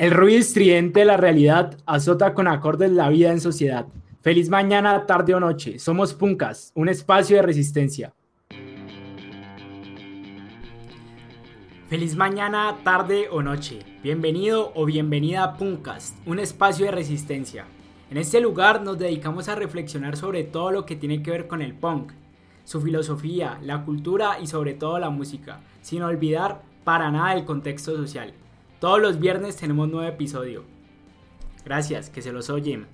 El ruido estridente de la realidad azota con acordes la vida en sociedad. Feliz mañana, tarde o noche. Somos Puncas, un espacio de resistencia. Feliz mañana, tarde o noche. Bienvenido o bienvenida a Puncas, un espacio de resistencia. En este lugar nos dedicamos a reflexionar sobre todo lo que tiene que ver con el punk, su filosofía, la cultura y sobre todo la música, sin olvidar para nada el contexto social. Todos los viernes tenemos nuevo episodio. Gracias, que se los oyen.